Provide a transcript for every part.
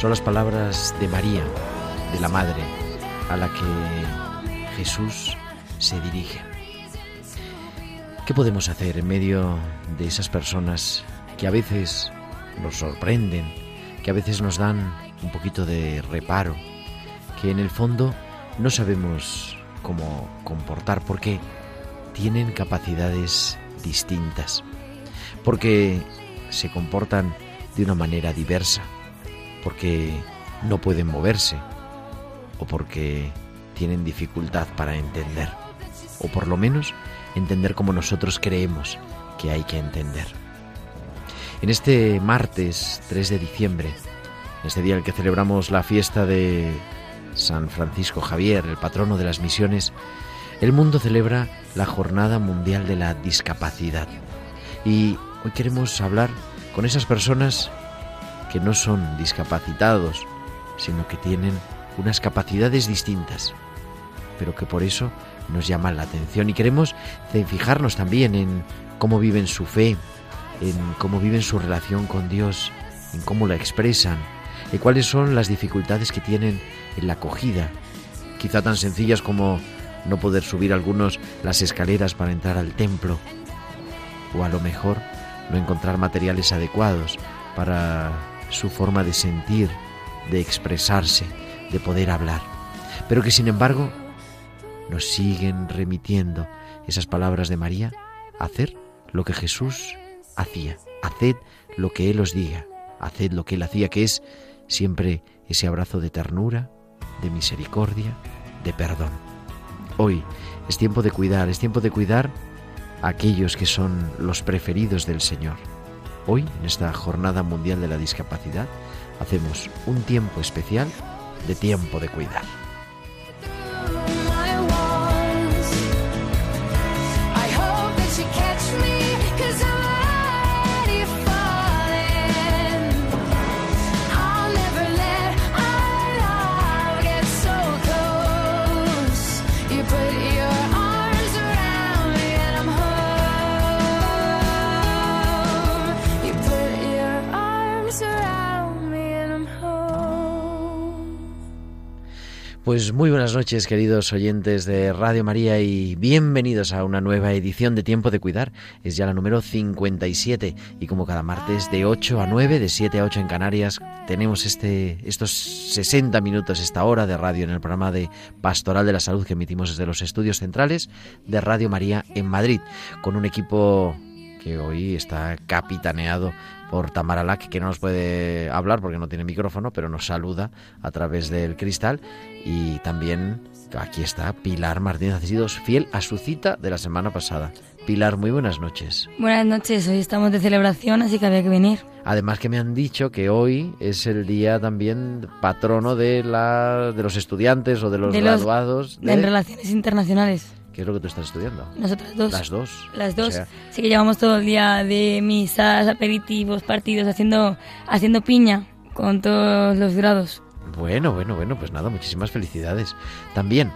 Son las palabras de María, de la Madre, a la que Jesús se dirige. ¿Qué podemos hacer en medio de esas personas que a veces nos sorprenden, que a veces nos dan un poquito de reparo, que en el fondo no sabemos cómo comportar porque tienen capacidades distintas? porque se comportan de una manera diversa, porque no pueden moverse, o porque tienen dificultad para entender, o por lo menos entender como nosotros creemos que hay que entender. En este martes 3 de diciembre, este día en el que celebramos la fiesta de San Francisco Javier, el patrono de las misiones, el mundo celebra la Jornada Mundial de la Discapacidad. Y hoy queremos hablar con esas personas que no son discapacitados, sino que tienen unas capacidades distintas, pero que por eso nos llaman la atención. Y queremos fijarnos también en cómo viven su fe, en cómo viven su relación con Dios, en cómo la expresan, y cuáles son las dificultades que tienen en la acogida, quizá tan sencillas como no poder subir algunos las escaleras para entrar al templo, o a lo mejor no encontrar materiales adecuados para su forma de sentir, de expresarse, de poder hablar, pero que sin embargo nos siguen remitiendo esas palabras de María, hacer lo que Jesús hacía, haced lo que Él os diga, haced lo que Él hacía, que es siempre ese abrazo de ternura, de misericordia, de perdón. Hoy es tiempo de cuidar, es tiempo de cuidar a aquellos que son los preferidos del Señor. Hoy, en esta Jornada Mundial de la Discapacidad, hacemos un tiempo especial de tiempo de cuidar. Pues muy buenas noches, queridos oyentes de Radio María, y bienvenidos a una nueva edición de Tiempo de Cuidar. Es ya la número 57, y como cada martes de 8 a 9, de 7 a 8 en Canarias, tenemos este, estos 60 minutos, esta hora de radio en el programa de Pastoral de la Salud que emitimos desde los estudios centrales de Radio María en Madrid, con un equipo que hoy está capitaneado por Tamara Lack, que no nos puede hablar porque no tiene micrófono, pero nos saluda a través del cristal. Y también aquí está Pilar Martínez Acesidos, fiel a su cita de la semana pasada. Pilar, muy buenas noches. Buenas noches, hoy estamos de celebración, así que había que venir. Además que me han dicho que hoy es el día también patrono de, la, de los estudiantes o de los De los- graduados de... En relaciones internacionales. ¿Qué es lo que tú estás estudiando? Nosotras dos. Las dos. Las O dos. sea, Así que llevamos todo el día de misas, aperitivos, partidos, haciendo, haciendo piña con todos los grados. Bueno, bueno, bueno, pues nada, muchísimas felicidades también.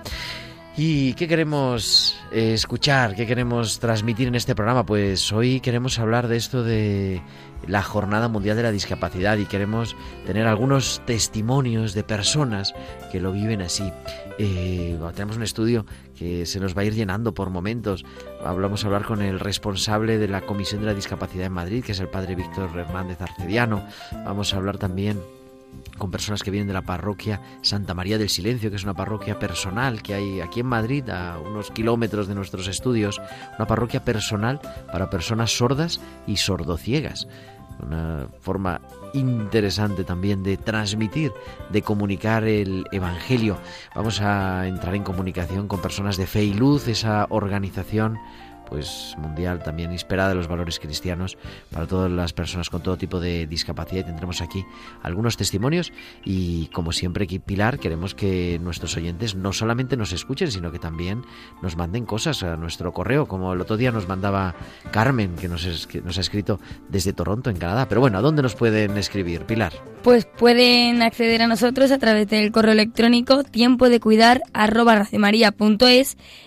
¿Y qué queremos eh, escuchar? ¿Qué queremos transmitir en este programa? Pues hoy queremos hablar de esto de la Jornada Mundial de la Discapacidad y queremos tener algunos testimonios de personas que lo viven así. Eh, tenemos un estudio que se nos va a ir llenando por momentos. Vamos a hablar con el responsable de la Comisión de la Discapacidad en Madrid, que es el padre Víctor Hernández Arcediano. Vamos a hablar también con personas que vienen de la parroquia Santa María del Silencio, que es una parroquia personal que hay aquí en Madrid, a unos kilómetros de nuestros estudios, una parroquia personal para personas sordas y sordociegas. Una forma interesante también de transmitir, de comunicar el Evangelio. Vamos a entrar en comunicación con personas de fe y luz, esa organización pues mundial también inspirada de los valores cristianos para todas las personas con todo tipo de discapacidad. Y tendremos aquí algunos testimonios. Y como siempre aquí Pilar queremos que nuestros oyentes no solamente nos escuchen sino que también nos manden cosas a nuestro correo como el otro día nos mandaba Carmen que nos, que nos ha escrito desde Toronto en Canadá. Pero bueno ¿a dónde nos pueden escribir Pilar? Pues pueden acceder a nosotros a través del correo electrónico tiempo de cuidar arroba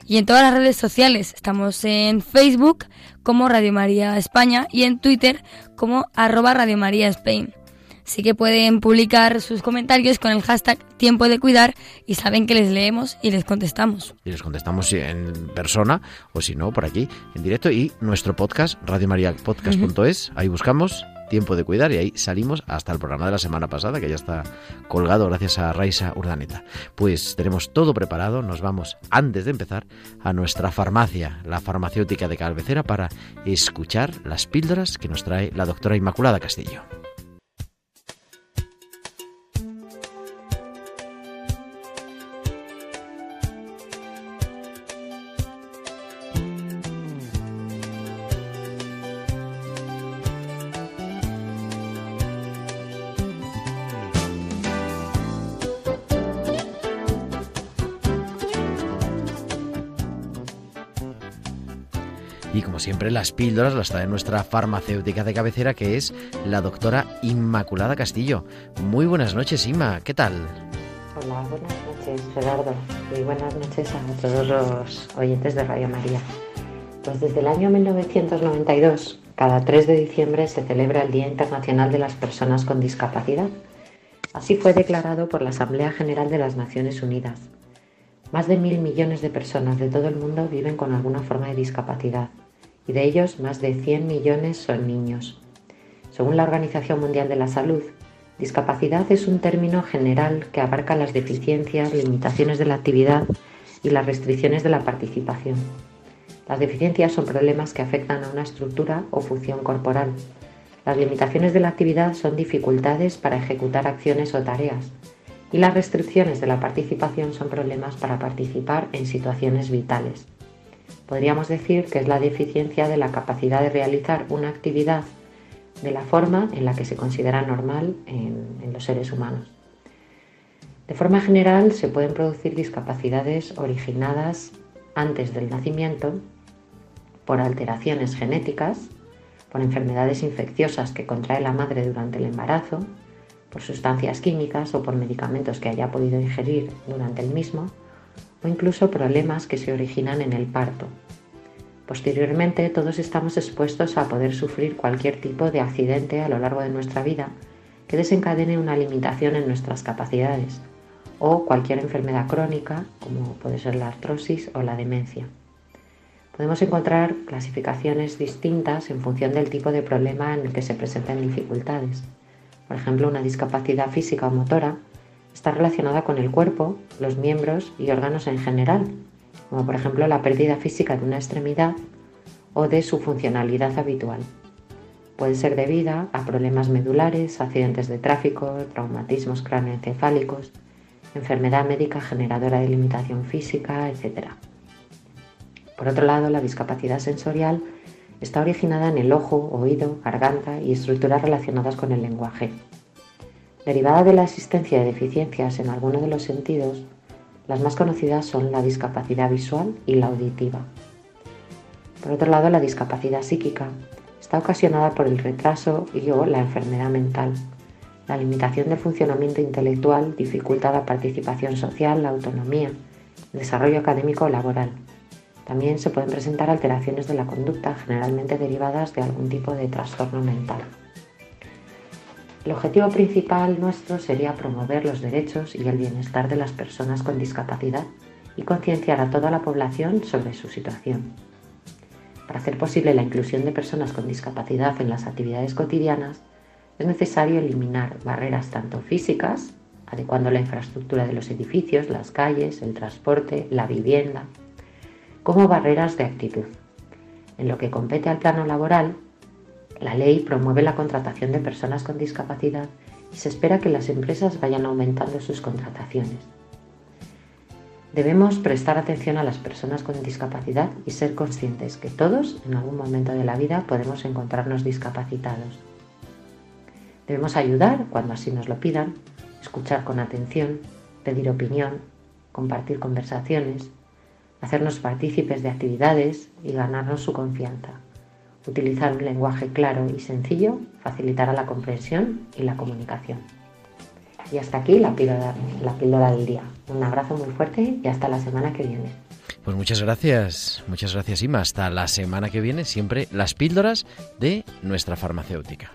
y en todas las redes sociales. Estamos en en Facebook como Radio María España y en Twitter como arroba Radio María Spain. Así que pueden publicar sus comentarios con el hashtag tiempo de cuidar y saben que les leemos y les contestamos. Y les contestamos en persona o si no, por aquí, en directo. Y nuestro podcast, radiomariapodcast.es, ahí buscamos Tiempo de Cuidar y ahí salimos hasta el programa de la semana pasada que ya está colgado gracias a Raisa Urdaneta. Pues tenemos todo preparado, nos vamos antes de empezar a nuestra farmacia, la farmacéutica de cabecera para escuchar las píldoras que nos trae la doctora Inmaculada Castillo. Las píldoras las trae nuestra farmacéutica de cabecera que es la doctora Inmaculada Castillo. Muy buenas noches, Inma, ¿qué tal? Hola, buenas noches, Gerardo, y buenas noches a todos los oyentes de Radio María. Pues desde el año 1992, cada 3 de diciembre se celebra el Día Internacional de las Personas con Discapacidad. Así fue declarado por la Asamblea General de las Naciones Unidas. Más de mil millones de personas de todo el mundo viven con alguna forma de discapacidad y de ellos más de 100 millones son niños. Según la Organización Mundial de la Salud, discapacidad es un término general que abarca las deficiencias, limitaciones de la actividad y las restricciones de la participación. Las deficiencias son problemas que afectan a una estructura o función corporal. Las limitaciones de la actividad son dificultades para ejecutar acciones o tareas. Y las restricciones de la participación son problemas para participar en situaciones vitales podríamos decir que es la deficiencia de la capacidad de realizar una actividad de la forma en la que se considera normal en, los seres humanos. De forma general se pueden producir discapacidades originadas antes del nacimiento por alteraciones genéticas, por enfermedades infecciosas que contrae la madre durante el embarazo, por sustancias químicas o por medicamentos que haya podido ingerir durante el mismo, o incluso problemas que se originan en el parto. Posteriormente, todos estamos expuestos a poder sufrir cualquier tipo de accidente a lo largo de nuestra vida que desencadene una limitación en nuestras capacidades o cualquier enfermedad crónica, como puede ser la artrosis o la demencia. Podemos encontrar clasificaciones distintas en función del tipo de problema en el que se presenten dificultades. Por ejemplo, una discapacidad física o motora está relacionada con el cuerpo, los miembros y órganos en general, como por ejemplo la pérdida física de una extremidad o de su funcionalidad habitual. Puede ser debida a problemas medulares, accidentes de tráfico, traumatismos cráneoencefálicos, enfermedad médica generadora de limitación física, etc. Por otro lado, la discapacidad sensorial está originada en el ojo, oído, garganta y estructuras relacionadas con el lenguaje. Derivada de la existencia de deficiencias en alguno de los sentidos, las más conocidas son la discapacidad visual y la auditiva. Por otro lado, la discapacidad psíquica está ocasionada por el retraso y o la enfermedad mental. La limitación del funcionamiento intelectual dificulta la participación social, la autonomía, desarrollo académico o laboral. También se pueden presentar alteraciones de la conducta, generalmente derivadas de algún tipo de trastorno mental. El objetivo principal nuestro sería promover los derechos y el bienestar de las personas con discapacidad y concienciar a toda la población sobre su situación. Para hacer posible la inclusión de personas con discapacidad en las actividades cotidianas, es necesario eliminar barreras tanto físicas, adecuando la infraestructura de los edificios, las calles, el transporte, la vivienda, como barreras de actitud. En lo que compete al plano laboral, la ley promueve la contratación de personas con discapacidad y se espera que las empresas vayan aumentando sus contrataciones. Debemos prestar atención a las personas con discapacidad y ser conscientes que todos, en algún momento de la vida, podemos encontrarnos discapacitados. Debemos ayudar cuando así nos lo pidan, escuchar con atención, pedir opinión, compartir conversaciones, hacernos partícipes de actividades y ganarnos su confianza. Utilizar un lenguaje claro y sencillo facilitará la comprensión y la comunicación. Y hasta aquí la píldora, del día. Un abrazo muy fuerte y hasta la semana que viene. Pues muchas gracias, muchas gracias Ima. Hasta la semana que viene, siempre las píldoras de nuestra farmacéutica.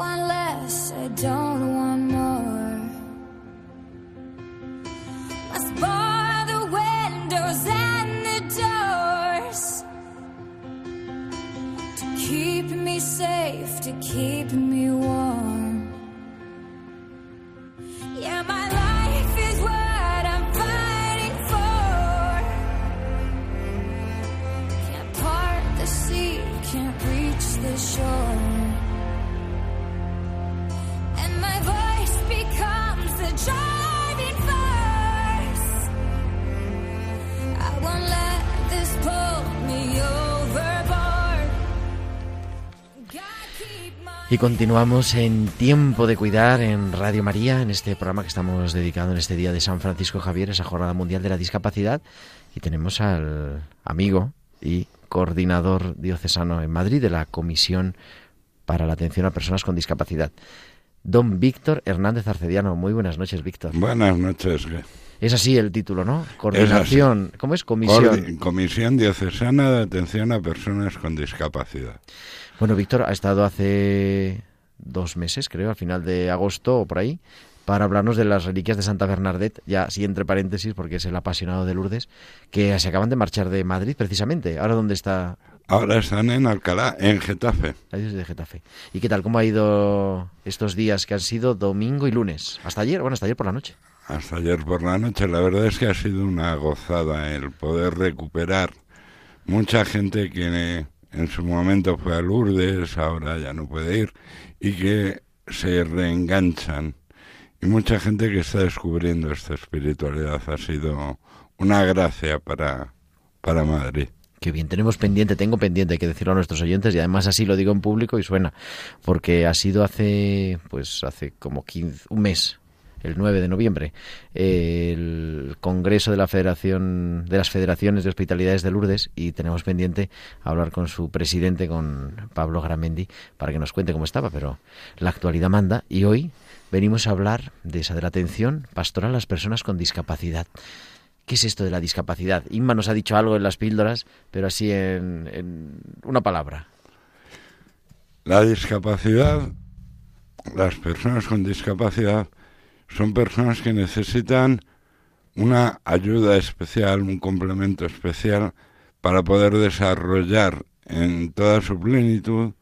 Want less, I don't want more. Must bar the windows and the doors to keep me safe, to keep me warm. Yeah, my life is what I'm fighting for. Can't part the sea, can't reach the shore. Y continuamos en Tiempo de Cuidar en Radio María, en este programa que estamos dedicado en este día de San Francisco Javier, esa Jornada Mundial de la Discapacidad. Y tenemos al amigo y coordinador diocesano en Madrid de la Comisión para la Atención a Personas con Discapacidad, don Víctor Hernández Arcediano. Muy buenas noches, Víctor. Buenas noches. Es así el título, ¿no? Coordinación. ¿Cómo es? Comisión. Coordi- Comisión Diocesana de Atención a Personas con Discapacidad. Bueno, Víctor ha estado hace dos meses, creo, al final de agosto o por ahí, para hablarnos de las reliquias de Santa Bernadette, ya sí entre paréntesis, porque es el apasionado de Lourdes, que se acaban de marchar de Madrid precisamente. Ahora, ¿dónde está? Ahora están en Alcalá, en Getafe. Ahí desde Getafe. ¿Y qué tal? ¿Cómo ha ido estos días que han sido domingo y lunes? ¿Hasta ayer? Bueno, hasta ayer por la noche. Hasta ayer por la noche. La verdad es que ha sido una gozada el poder recuperar mucha gente que en su momento fue a Lourdes, ahora ya no puede ir, y que se reenganchan. Y mucha gente que está descubriendo esta espiritualidad ha sido una gracia para, para Madrid. Qué bien, tenemos pendiente, tengo pendiente, hay que decirlo a nuestros oyentes, y además así lo digo en público y suena, porque ha sido hace, pues hace como 15, un mes, el 9 de noviembre, el Congreso de la Federación de las Federaciones de Hospitalidades de Lourdes y tenemos pendiente hablar con su presidente, con Pablo Gramendi, para que nos cuente cómo estaba, pero la actualidad manda y hoy venimos a hablar de esa de la atención pastoral a las personas con discapacidad. ¿Qué es esto de la discapacidad? Inma nos ha dicho algo en las píldoras, pero así en, en una palabra. La discapacidad, las personas con discapacidad son personas que necesitan una ayuda especial, un complemento especial para poder desarrollar en toda su plenitud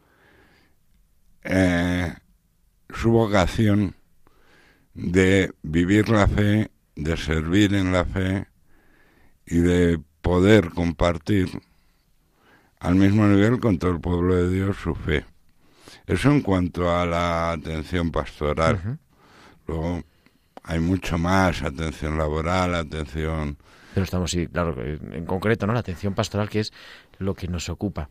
eh, su vocación de vivir la fe, de servir en la fe y de poder compartir al mismo nivel con todo el pueblo de Dios su fe. Eso en cuanto a la atención pastoral. Luego hay mucho más, atención laboral, atención... Pero estamos, sí, claro, en concreto, ¿no? La atención pastoral, que es lo que nos ocupa.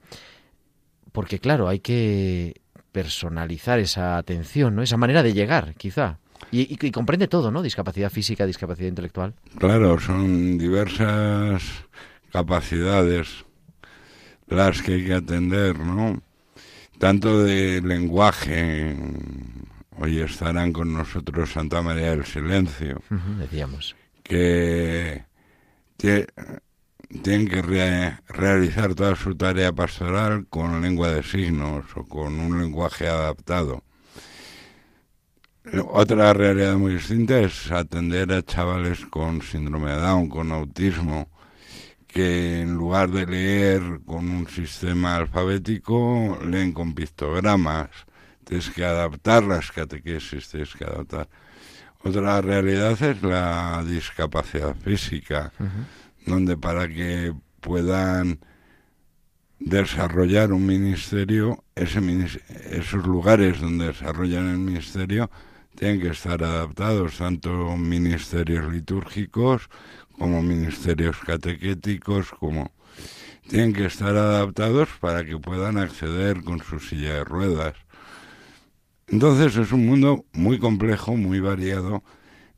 Porque, claro, hay que personalizar esa atención, ¿no? Esa manera de llegar, quizá. Y, y- y comprende todo, ¿no? Discapacidad física, discapacidad intelectual. Claro, son diversas capacidades las que hay que atender, ¿no? Tanto de lenguaje, hoy estarán con nosotros Santa María del Silencio, decíamos. que tie- tienen que re- realizar toda su tarea pastoral con lengua de signos o con un lenguaje adaptado. Otra realidad muy distinta es atender a chavales con síndrome de Down, con autismo, que en lugar de leer con un sistema alfabético, leen con pictogramas. Tienes que adaptar las catequesis, tienes que adaptar. Otra realidad es la discapacidad física, donde para que puedan desarrollar un ministerio, ese esos lugares donde desarrollan el ministerio tienen que estar adaptados, tanto ministerios litúrgicos como ministerios catequéticos, como tienen que estar adaptados para que puedan acceder con su silla de ruedas. Entonces es un mundo muy complejo, muy variado.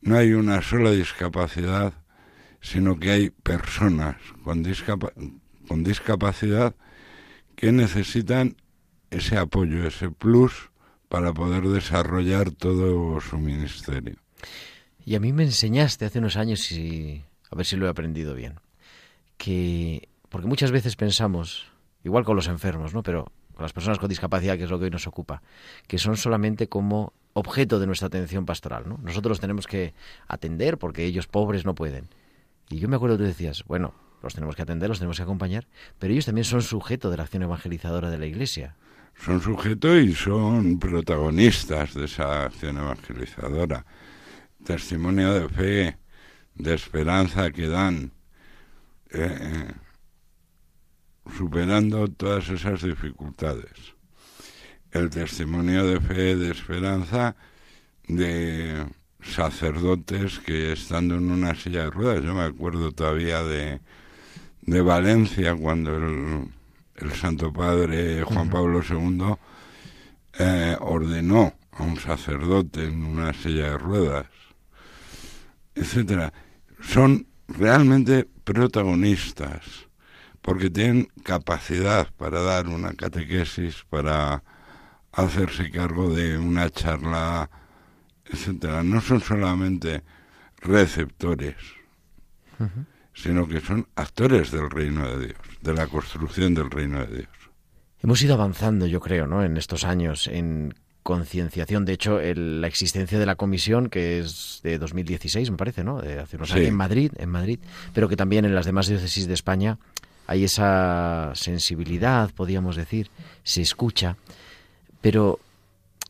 No hay una sola discapacidad, sino que hay personas con, con discapacidad que necesitan ese apoyo, ese plus para poder desarrollar todo su ministerio. Y a mí me enseñaste hace unos años, y a ver si lo he aprendido bien, que, porque muchas veces pensamos, igual con los enfermos, ¿no? Pero las personas con discapacidad, que es lo que hoy nos ocupa, que son solamente como objeto de nuestra atención pastoral, ¿no? Nosotros los tenemos que atender porque ellos pobres no pueden. Y yo me acuerdo que tú decías, bueno, los tenemos que atender, los tenemos que acompañar, pero ellos también son sujeto de la acción evangelizadora de la Iglesia. Son sujetos y son protagonistas de esa acción evangelizadora. Testimonio de fe, de esperanza que dan, eh, superando todas esas dificultades. El testimonio de fe, de esperanza de sacerdotes que estando en una silla de ruedas, yo me acuerdo todavía de, de Valencia cuando el, el Santo Padre Juan Pablo II eh, ordenó a un sacerdote en una silla de ruedas, etcétera. Son realmente protagonistas porque tienen capacidad para dar una catequesis, para hacerse cargo de una charla, etcétera. No son solamente receptores, sino que son actores del reino de Dios, de la construcción del reino de Dios. Hemos ido avanzando, yo creo, ¿no? En estos años en concienciación. De hecho, el- la existencia de la comisión, que es de 2016, me parece, ¿no? De hace unos Sí. años en Madrid, en Madrid, pero que también en las demás diócesis de España hay esa sensibilidad, podríamos decir, se escucha. Pero,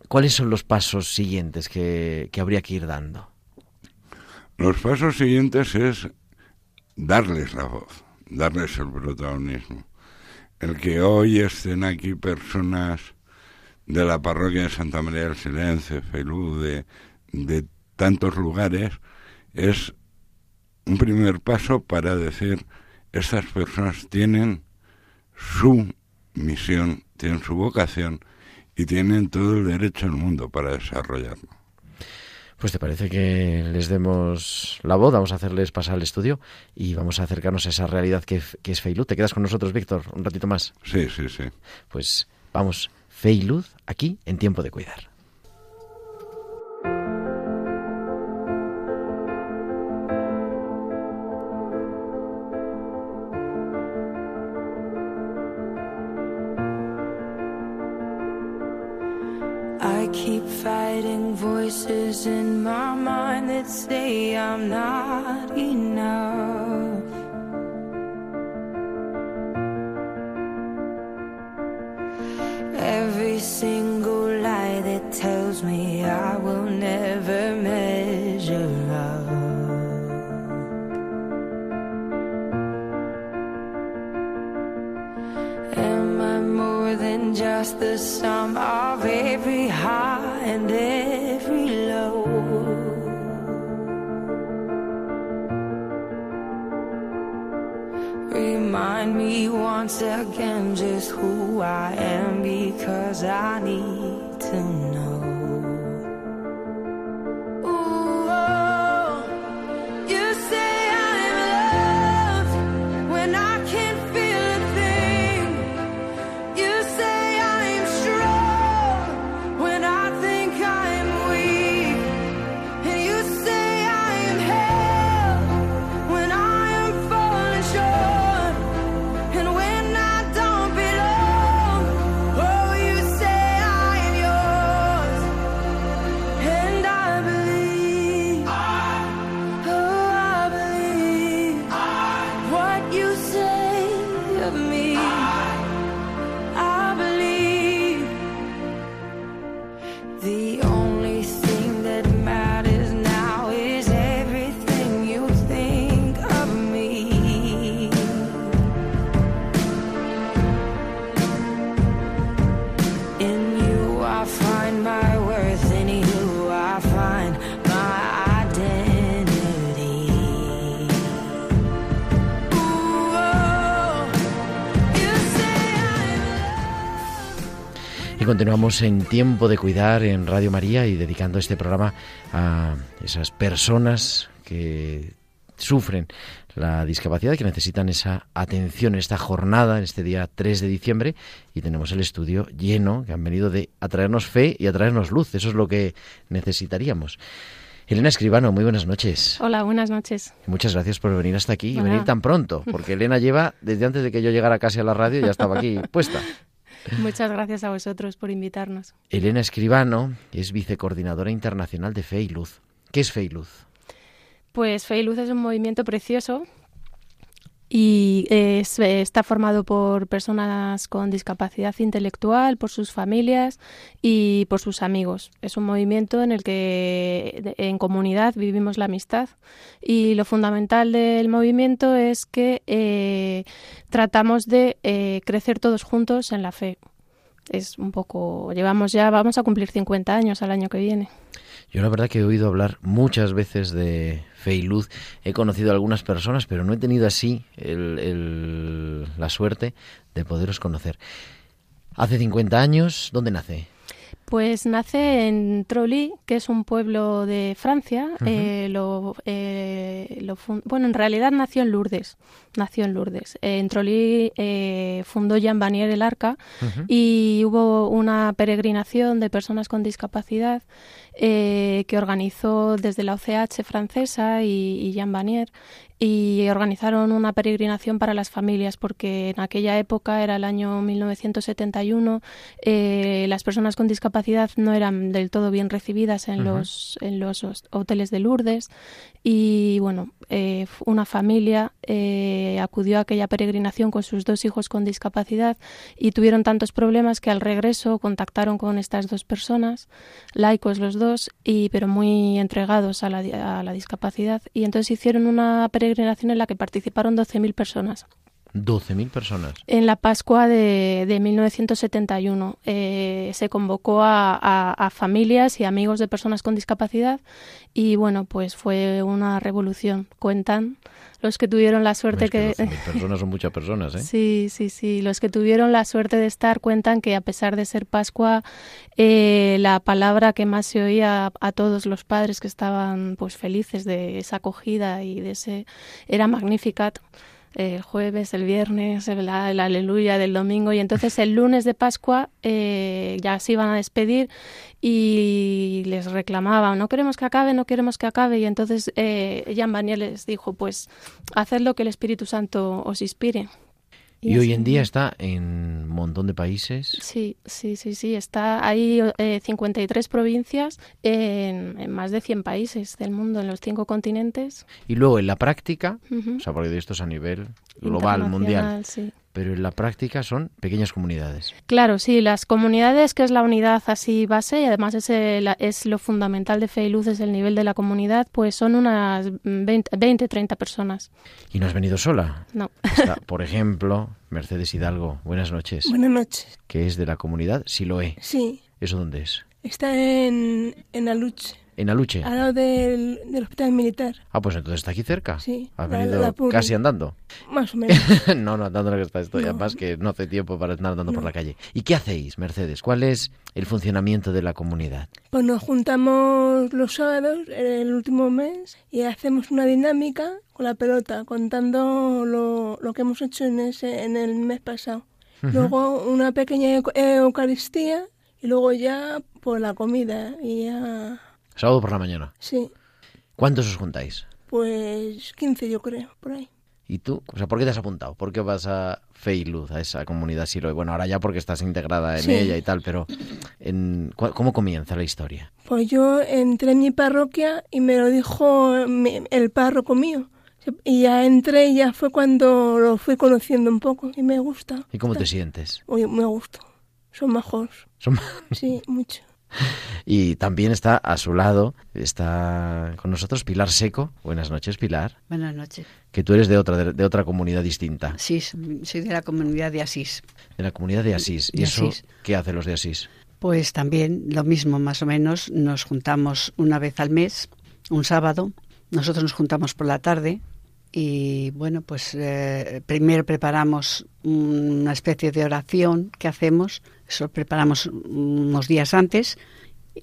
¿cuáles son los pasos siguientes que, que habría que ir dando? Los pasos siguientes es darles la voz, darles el protagonismo. El que hoy estén aquí personas de la parroquia de Santa María del Silencio, Felú, de, de tantos lugares, es un primer paso para decir, estas personas tienen su misión, tienen su vocación y tienen todo el derecho del mundo para desarrollarlo. Pues te parece que les demos la voz, vamos a hacerles pasar al estudio y vamos a acercarnos a esa realidad que, que es Feilud. ¿Te quedas con nosotros, Víctor, un ratito más? Sí, sí, sí. Pues vamos, fe y luz aquí en tiempo de cuidar. Keep fighting voices in my mind that say I'm not enough. Because I need continuamos en Tiempo de Cuidar en Radio María y dedicando este programa a esas personas que sufren la discapacidad que necesitan esa atención en esta jornada, en este día 3 de diciembre, y tenemos el estudio lleno, que han venido de a traernos fe y a traernos luz. Eso es lo que necesitaríamos. Elena Escribano, muy buenas noches. Hola, buenas noches. Muchas gracias por venir hasta aquí y Hola. venir tan pronto, porque Elena lleva, desde antes de que yo llegara casi a la radio, ya estaba aquí puesta. Muchas gracias a vosotros por invitarnos. Elena Escribano es vicecoordinadora internacional de Fe y Luz. ¿Qué es Fe y Luz? Pues Fe y Luz es un movimiento precioso y es- está formado por personas con discapacidad intelectual, por sus familias y por sus amigos. Es un movimiento en el que en comunidad vivimos la amistad y lo fundamental del movimiento es que eh, tratamos de eh, crecer todos juntos en la fe. Es un poco, llevamos ya, vamos a cumplir 50 años al año que viene. Yo la verdad que he oído hablar muchas veces de Fe y Luz. He conocido a algunas personas, pero no he tenido así el- el- la suerte de poderos conocer. Hace 50 años, ¿dónde nace? Pues nace en Trolly, que es un pueblo de Francia. Eh, lo, eh, lo bueno, en realidad nació en Lourdes. Nació en Lourdes. Eh, en Trolly eh, fundó Jean Vanier el Arca y hubo una peregrinación de personas con discapacidad eh, que organizó desde la OCH francesa y, y Jean Vanier y organizaron una peregrinación para las familias porque en aquella época era el año 1971 eh, las personas con discapacidad no eran del todo bien recibidas en los en los hoteles de Lourdes. Y bueno eh, una familia eh, acudió a aquella peregrinación con sus dos hijos con discapacidad y tuvieron tantos problemas que al regreso contactaron con estas dos personas laicos los dos y pero muy entregados a la, a la discapacidad. Y entonces hicieron una peregrinación en la que participaron 12.000 personas 12.000 personas. en la Pascua de, de 1971 eh, se convocó a, a- a familias y amigos de personas con discapacidad y bueno, pues fue una revolución. Cuentan los que tuvieron la suerte Es que que... 12.000 personas son muchas personas, ¿eh? Sí, sí, sí. Los que tuvieron la suerte de estar cuentan que a pesar de ser Pascua, eh, la palabra que más se oía a, a todos los padres que estaban pues felices de esa acogida y de ese era Magnificat. El jueves, el viernes, el, el aleluya del domingo y entonces el lunes de Pascua eh, ya se iban a despedir y les reclamaban, no queremos que acabe, no queremos que acabe y entonces eh, Jean Vanier les dijo, pues haced lo que el Espíritu Santo os inspire. Y hoy en día está en un montón de países. Sí, sí, sí, sí. Está hay eh, 53 provincias en, en más de 100 países del mundo, en los cinco continentes. Y luego en la práctica, o sea, porque esto es a nivel global, mundial, sí. Pero en la práctica son pequeñas comunidades. Claro, sí, las comunidades, que es la unidad así base, y además es, el- es lo fundamental de Fe y Luz, es el nivel de la comunidad, pues son unas 20, 20 30 personas. Y no has venido sola. No. Está, por ejemplo, Mercedes Hidalgo, buenas noches, Buenas noches. que es de la comunidad Siloé. Sí, ¿Eso dónde es? Está en, en Aluche, En Aluche. al lado del, del hospital militar. Ah, pues entonces está aquí cerca. Sí, la- venido la casi andando. Más o menos. no, no, andando lo que está esto, No. además que no hace tiempo para estar andando por la calle. ¿Y qué hacéis, Mercedes? ¿Cuál es el funcionamiento de la comunidad? Pues nos juntamos los sábados, en el último mes, y hacemos una dinámica con la pelota, contando lo, lo que hemos hecho en, ese, en el mes pasado. Luego una pequeña euc- Eucaristía y luego ya pues la comida y ya... Sábado por la mañana. Sí, ¿Cuántos os juntáis? pues 15 yo creo, por ahí. ¿Y tú? O sea, ¿por qué te has apuntado? ¿Por qué vas a Fe y Luz, a esa comunidad Siloé? Bueno, ahora ya porque estás integrada en Sí. ella y tal, pero en, ¿cu- ¿cómo comienza la historia? Pues yo entré en mi parroquia y me lo dijo el párroco mío. Y ya entré y ya fue cuando lo fui conociendo un poco y me gusta. ¿Y cómo te sientes? Uy, me gusta. Son mejores. Son- Sí, mucho. Y también está a su lado, está con nosotros Pilar Seco. Buenas noches, Pilar. Buenas noches. Que tú eres de otra, de, de otra comunidad distinta, Sí, soy de la comunidad de Asís. de la comunidad de Asís. ¿Y De eso Asís. qué hacen los de Asís? Pues también lo mismo, más o menos. Nos juntamos una vez al mes, un sábado. Nosotros nos juntamos por la tarde y, bueno, pues eh, primero preparamos una especie de oración que hacemos Eso lo preparamos unos días antes,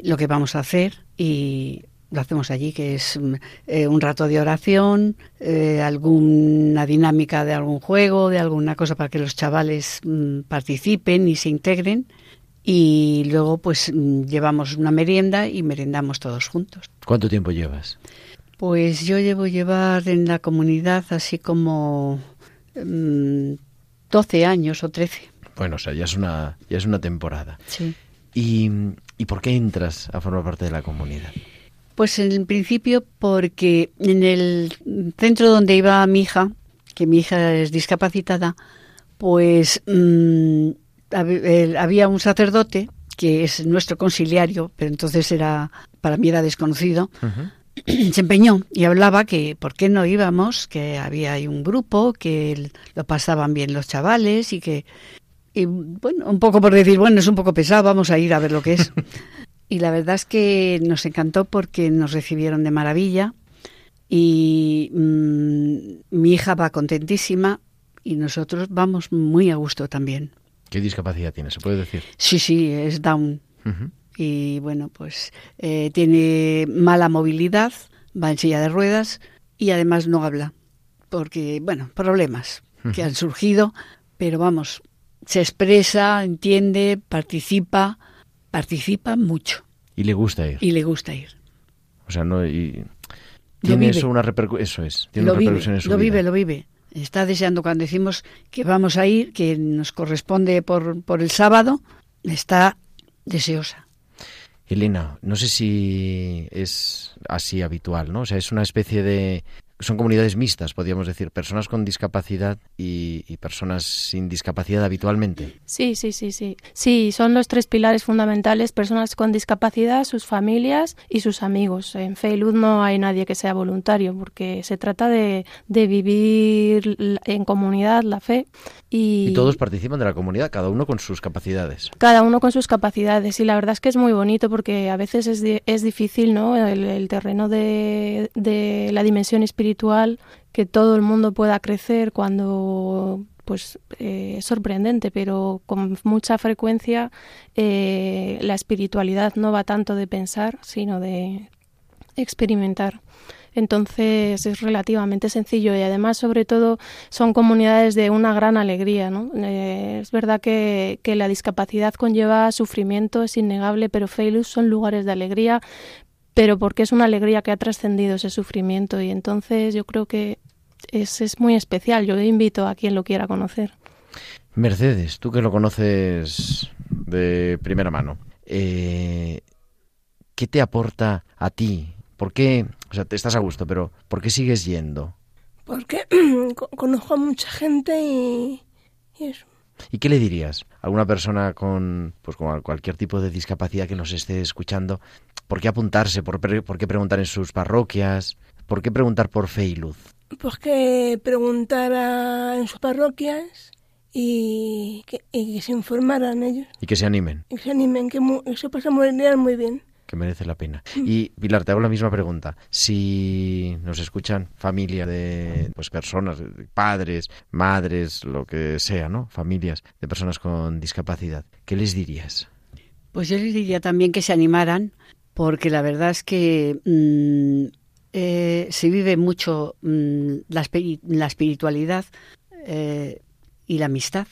lo que vamos a hacer y lo hacemos allí, que es eh, un rato de oración, eh, alguna dinámica de algún juego, de alguna cosa para que los chavales mm, participen y se integren. Y luego pues mm, llevamos una merienda y merendamos todos juntos. ¿Cuánto tiempo llevas? Pues yo llevo llevar en la comunidad así como mm, 12 años o 13. Bueno, o sea, ya es una, ya es una temporada. Sí. ¿Y, ¿Y por qué entras a formar parte de la comunidad? Pues en principio porque en el centro donde iba mi hija, que mi hija es discapacitada, pues mm, había un sacerdote que es nuestro conciliario, pero entonces era para mí era desconocido. Se empeñó y hablaba que por qué no íbamos, que había ahí un grupo, que lo pasaban bien los chavales y que y bueno, un poco por decir, bueno, es un poco pesado, vamos a ir a ver lo que es. Y la verdad es que nos encantó porque nos recibieron de maravilla y mm, mi hija va contentísima y nosotros vamos muy a gusto también. ¿Qué discapacidad tienes? ¿Se puede decir? Sí, sí, es down y bueno, pues eh, tiene mala movilidad, va en silla de ruedas y además no habla porque, bueno, problemas que han surgido, pero vamos, se expresa, entiende, participa, participa mucho Y le gusta ir. y le gusta ir. O sea, no... Y... Tiene eso una repercusión... Eso es. Tiene lo una vive, repercusión en su lo vida. vive, lo vive. Está deseando cuando decimos que vamos a ir, que nos corresponde por, por el sábado, está deseosa. Elena, no sé si es así habitual, ¿no? O sea, es una especie de... Son comunidades mixtas, podríamos decir, personas con discapacidad y, y personas sin discapacidad habitualmente. Sí, sí, sí, sí. Sí, son los tres pilares fundamentales, personas con discapacidad, sus familias y sus amigos. En Fe y Luz no hay nadie que sea voluntario, porque se trata de, de vivir en comunidad la fe y, Y todos participan de la comunidad, cada uno con sus capacidades. cada uno con sus capacidades. Y la verdad es que es muy bonito porque a veces es, es difícil, ¿no? El, el terreno de, de la dimensión espiritual, que todo el mundo pueda crecer cuando pues eh, es sorprendente, pero con mucha frecuencia eh, la espiritualidad no va tanto de pensar, sino de experimentar. Entonces es relativamente sencillo y además sobre todo son comunidades de una gran alegría. Eh, es verdad que, que la discapacidad conlleva sufrimiento, es innegable, pero Feilus son lugares de alegría, pero porque es una alegría que ha trascendido ese sufrimiento y entonces yo creo que es, es muy especial. Yo invito a quien lo quiera conocer. Mercedes, tú que lo conoces de primera mano, eh, ¿qué te aporta a ti? ¿Por qué, o sea, te estás a gusto, pero ¿por qué sigues yendo? Porque co- conozco a mucha gente y, y eso. ¿Y qué le dirías a alguna persona con, pues, con cualquier tipo de discapacidad que nos esté escuchando? ¿Por qué apuntarse? ¿Por, por qué preguntar en sus parroquias? ¿Por qué preguntar por fe y luz? Pues que preguntara en sus parroquias y que, y que se informaran ellos. Y que se animen, Y que se animen, que, se pasan muy bien, muy bien. que merece la pena. Y Pilar, te hago la misma pregunta. Si nos escuchan familia de pues personas, padres, madres, lo que sea, ¿no? Familias de personas con discapacidad, ¿qué les dirías? Pues yo les diría también que se animaran, porque la verdad es que mm, eh, se vive mucho mm, la, espiri- la espiritualidad eh, y la amistad.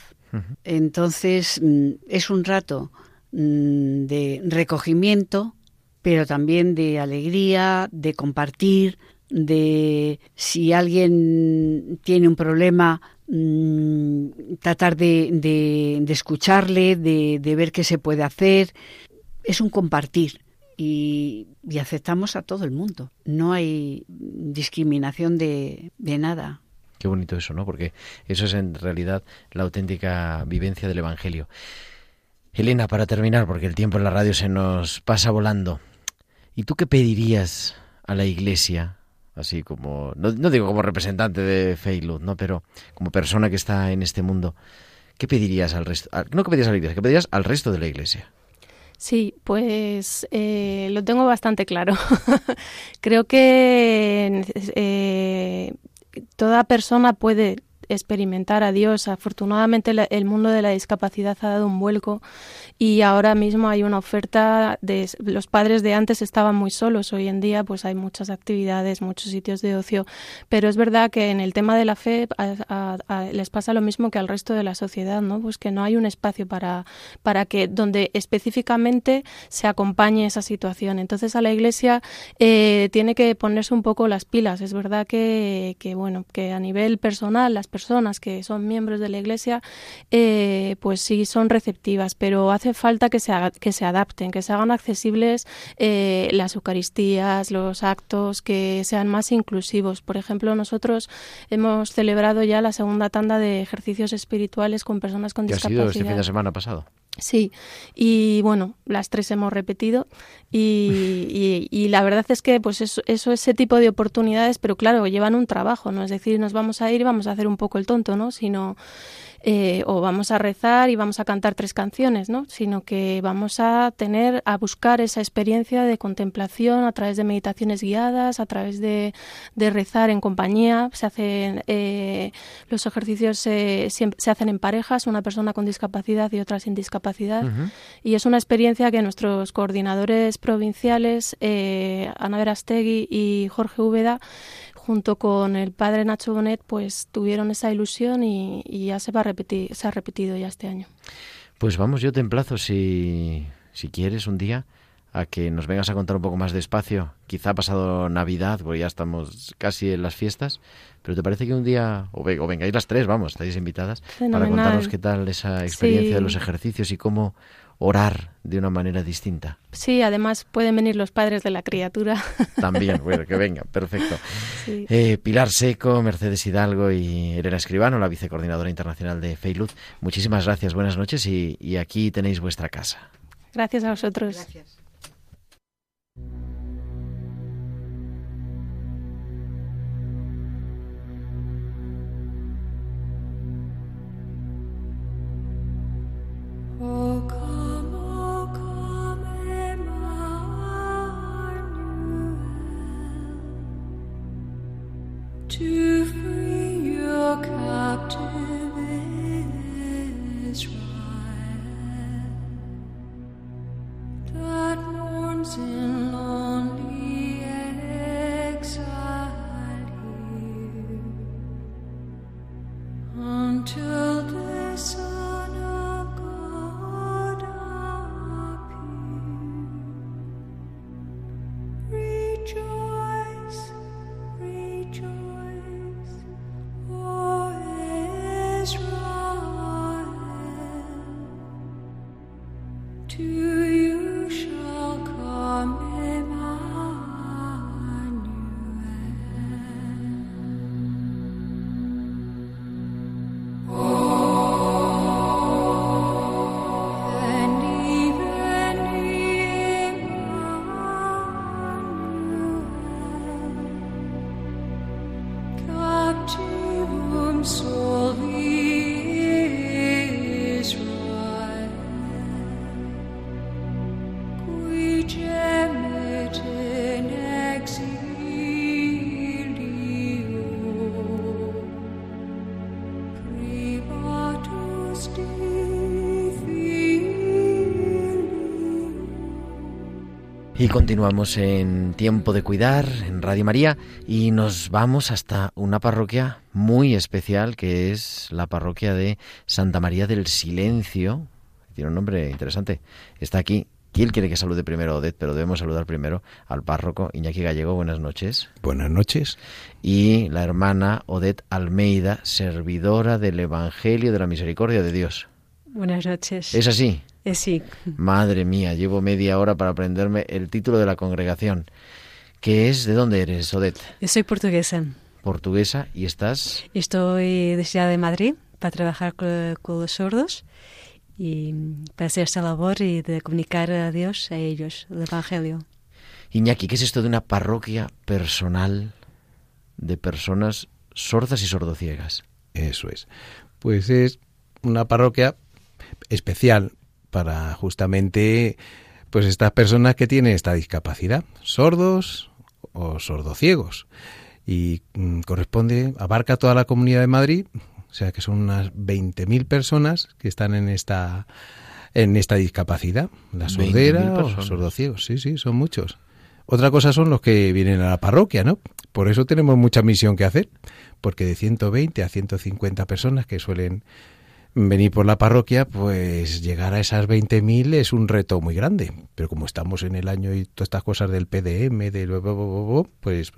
Entonces mm, es un rato de recogimiento, pero también de alegría, de compartir, de si alguien tiene un problema, tratar de, de- de escucharle, de, de ver qué se puede hacer. Es un compartir y, aceptamos a todo el mundo. No hay discriminación de, de nada. Qué bonito eso, ¿no? Porque eso es en realidad la auténtica vivencia del Evangelio. Elena, para terminar, porque el tiempo en la radio se nos pasa volando. ¿Y tú qué pedirías a la Iglesia? Así como, no, no digo como representante de Luz, ¿no? Pero como persona que está en este mundo, ¿qué pedirías al resto? No, ¿qué pedirías a la Iglesia? ¿Qué pedirías al resto de la Iglesia? Sí, pues eh, lo tengo bastante claro. Creo que eh, toda persona puede experimentar a Dios. Afortunadamente el mundo de la discapacidad ha dado un vuelco y ahora mismo hay una oferta de los padres de antes estaban muy solos, hoy en día pues hay muchas actividades, muchos sitios de ocio, pero es verdad que en el tema de la fe les pasa lo mismo que al resto de la sociedad, ¿no? Pues que no hay un espacio para para que donde específicamente se acompañe esa situación. Entonces a la Iglesia eh, tiene que ponerse un poco las pilas. Es verdad que, que bueno que a nivel personal las personas que son miembros de la Iglesia eh, pues sí son receptivas, pero hace falta que se, que se adapten, que se hagan accesibles eh, las Eucaristías, los actos, que sean más inclusivos. Por ejemplo, nosotros hemos celebrado ya la segunda tanda de ejercicios espirituales con personas con discapacidad. ha sido este fin de semana pasado? Sí, y bueno, las tres hemos repetido y, y, la verdad es que pues eso, eso, ese tipo de oportunidades, pero claro, llevan un trabajo, ¿no? Es decir, nos vamos a ir y vamos a hacer un poco el tonto, ¿no? Sino eh, o vamos a rezar y vamos a cantar tres canciones, ¿no? Sino que vamos a tener, a buscar esa experiencia de contemplación a través de meditaciones guiadas, a través de, rezar en compañía. Se hacen eh, los ejercicios se, se hacen en parejas, una persona con discapacidad y otra sin discapacidad. Y es una experiencia que nuestros coordinadores provinciales, eh, Ana Verastegui y Jorge Úbeda, junto con el padre Nacho Bonet, pues tuvieron esa ilusión y, ya se va a repetir, se ha repetido ya este año. Pues vamos, yo te emplazo si, si quieres un día a que nos vengas a contar un poco más despacio. Quizá ha pasado Navidad, porque ya estamos casi en las fiestas, pero ¿te parece que un día, o, vengáis las tres, vamos, estáis invitadas, para contarnos qué tal esa experiencia de los ejercicios y cómo orar de una manera distinta. Sí, además pueden venir los padres de la criatura. También, bueno, que venga, perfecto. Eh, Pilar Seco, Mercedes Hidalgo y Elena Escribano, la vicecoordinadora internacional de Feiluz, muchísimas gracias, buenas noches y, y aquí tenéis vuestra casa. Gracias a vosotros. Gracias. Y continuamos en Tiempo de Cuidar, en Radio María, y nos vamos hasta una parroquia muy especial, que es la parroquia de Santa María del Silencio. Tiene un nombre interesante. Está aquí. ¿Quién quiere que salude primero Odette? Pero debemos saludar primero al párroco Iñaki Gallego. Buenas noches. Buenas noches. Y la hermana Odette Almeida, servidora del Evangelio de la Misericordia de Dios. Buenas noches. ¿Es así? Eh, sí. Madre mía, llevo media hora para aprenderme el título de la congregación. ¿Qué es? ¿De dónde eres, Odette? Yo soy portuguesa. Portuguesa y estás. Estoy de Ciudad de Madrid para trabajar con, los sordos y para hacer esta labor y de comunicar a Dios a ellos, el Evangelio. Iñaki, ¿qué es esto de una parroquia personal de personas sordas y sordociegas? Eso es. Pues es una parroquia especial para justamente pues estas personas que tienen esta discapacidad, sordos o sordociegos. Y mm, corresponde, abarca toda la comunidad de Madrid, O sea que son unas 20.000 personas que están en esta en esta discapacidad, la 20.000 sordera o sordociegos. Sí, sí, son muchos. Otra cosa son los que vienen a la parroquia, ¿no? Por eso tenemos mucha misión que hacer, porque de 120 a 150 personas que suelen venir por la parroquia, pues llegar a esas 20.000 es un reto muy grande. Pero como estamos en el año y todas estas cosas del PDM, del pues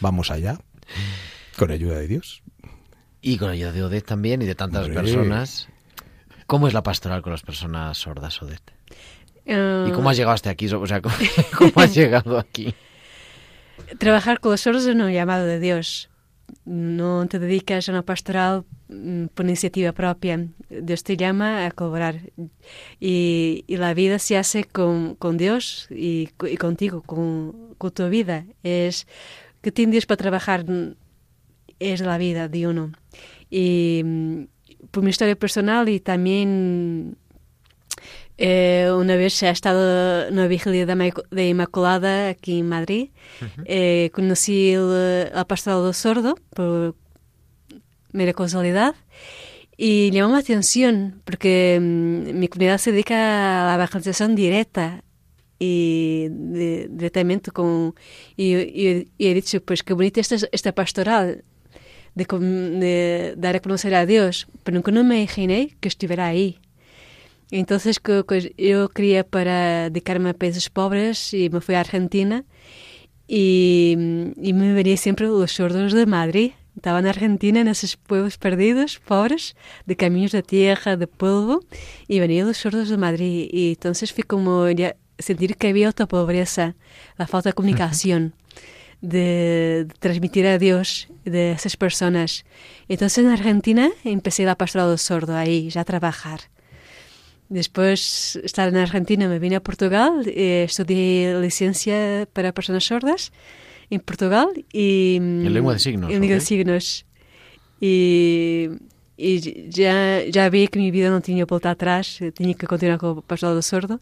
vamos allá, con ayuda de Dios. Y con ayuda de Odette también y de tantas Hombre. personas. ¿Cómo es la pastoral con las personas sordas, Odette? Eh, ¿Y cómo has llegado hasta aquí? O sea, ¿cómo, cómo has llegado aquí? Trabajar con los sordos es un llamado de Dios. No te dedicas a una pastoral por iniciativa propia. Dios te llama a colaborar. Y, y la vida se hace con, con Dios y, y contigo, con, con tu vida. Es que tiene Dios para trabajar mm, es la vida de uno. Y mm, por mi historia personal y también eh, una vez he estado en una vigilia de, Inmaculada aquí en Madrid. Eh, conocí el, el pastoral del sordo por mera casualidad y llamó la atención porque mm, mi comunidad se dedica a la evangelización directa y de- directamente con y, y- y he dicho pues qué bonita esta, esta pastoral de, de dar a conocer a Dios pero nunca no me imaginé que estuviera ahí entonces que, que yo quería para dedicarme a países pobres y me fui a Argentina y, y me venía siempre los sordos de Madrid. Estaba en Argentina, en esos pueblos perdidos, pobres, de caminos de tierra, de polvo, y venían los sordos de Madrid. Y entonces fui como ya sentir que había otra pobreza, la falta de comunicación, de, de transmitir a Dios de esas personas. Entonces en Argentina empecé la pastoral del sordo ahí, ya a trabajar. Después de estar en Argentina me vine a Portugal, eh, estudié licencia para personas sordas en Portugal y En lengua de signos, En lengua de signos. Y, y ya, ya vi que mi vida no tenía vuelta atrás, eh, tenía que continuar con el pastor do sordo.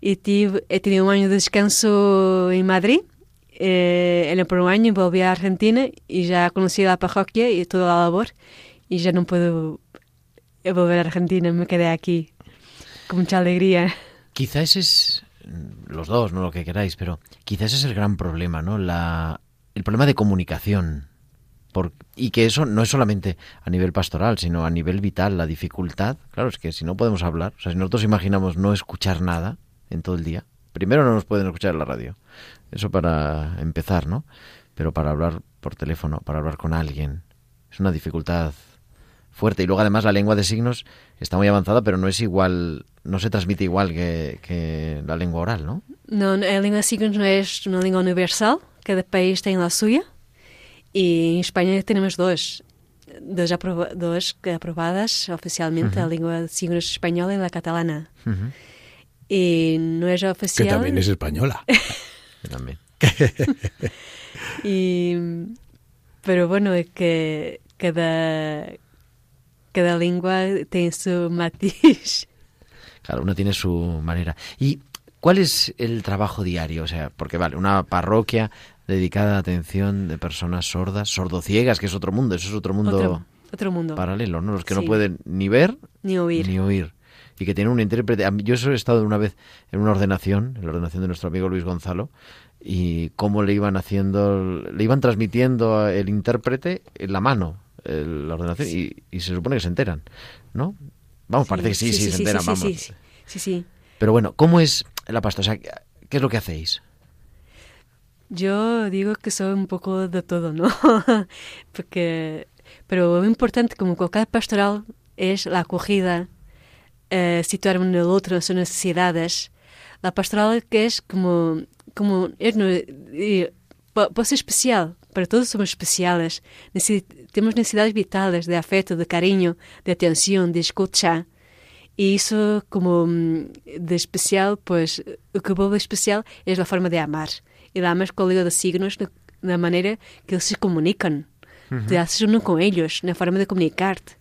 Y tive, he tenido un año de descanso en Madrid. Eh, en el primer año volví a Argentina y ya conocí la parroquia y toda la labor. Y ya no puedo volver a Argentina, me quedé aquí con mucha alegría. Quizá ese es, mm, los dos, no lo que queráis, pero quizá ese es el gran problema, ¿no? La, el problema de comunicación. Por, y que eso no es solamente a nivel pastoral, sino a nivel vital, la dificultad. Claro, es que si no podemos hablar, o sea, si nosotros imaginamos no escuchar nada en todo el día, primero no nos pueden escuchar en la radio. Eso para empezar, ¿no? Pero para hablar por teléfono, para hablar con alguien, es una dificultad fuerte. Y luego además la lengua de signos está muy avanzada, pero no es igual, no se transmite igual que, que la lengua oral, ¿no? No, la lengua de signos no es una lengua universal, cada país tiene la suya. Y en España tenemos dos, dos, aproba- dos que aprobadas oficialmente, la lengua de signos española y la catalana. Y no es Que oficial. también es española. También. Y, pero bueno, es que cada, cada lengua tiene su matiz. Claro, uno tiene su manera. ¿Y cuál es el trabajo diario? O sea, porque vale, una parroquia dedicada a atención de personas sordas, sordociegas, que es otro mundo, eso es otro mundo Otro, otro mundo. paralelo, ¿no? Los que no pueden ni ver Ni oír. ni oír. Y que tienen un intérprete. Yo he estado una vez en una ordenación, en la ordenación de nuestro amigo Luis Gonzalo, y cómo le iban haciendo, le iban transmitiendo el intérprete en la mano, la ordenación, y, y se supone que se enteran, ¿no? Vamos, parece que sí, sí, se enteran, sí, vamos. Sí, sí, sí, sí. Pero bueno, ¿cómo es la pasta? O sea, ¿qué es lo que hacéis? Yo digo que soy un poco de todo, ¿no? Porque, pero lo importante, como cualquier pastoral, es la acogida, eh, situarme en el otro, sus necesidades. La pastoral que es como, como es, no, y, po- puede ser especial, pero todos somos especiales. Necesi- tenemos necesidades vitales de afecto, de cariño, de atención, de escucha. Y eso como mm, de especial, pues lo que vuelve especial es la forma de amar. Y la amas con língua de signos de, de maneira que eles se comunicam. Te haces uno con ellos, na forma de comunicarte.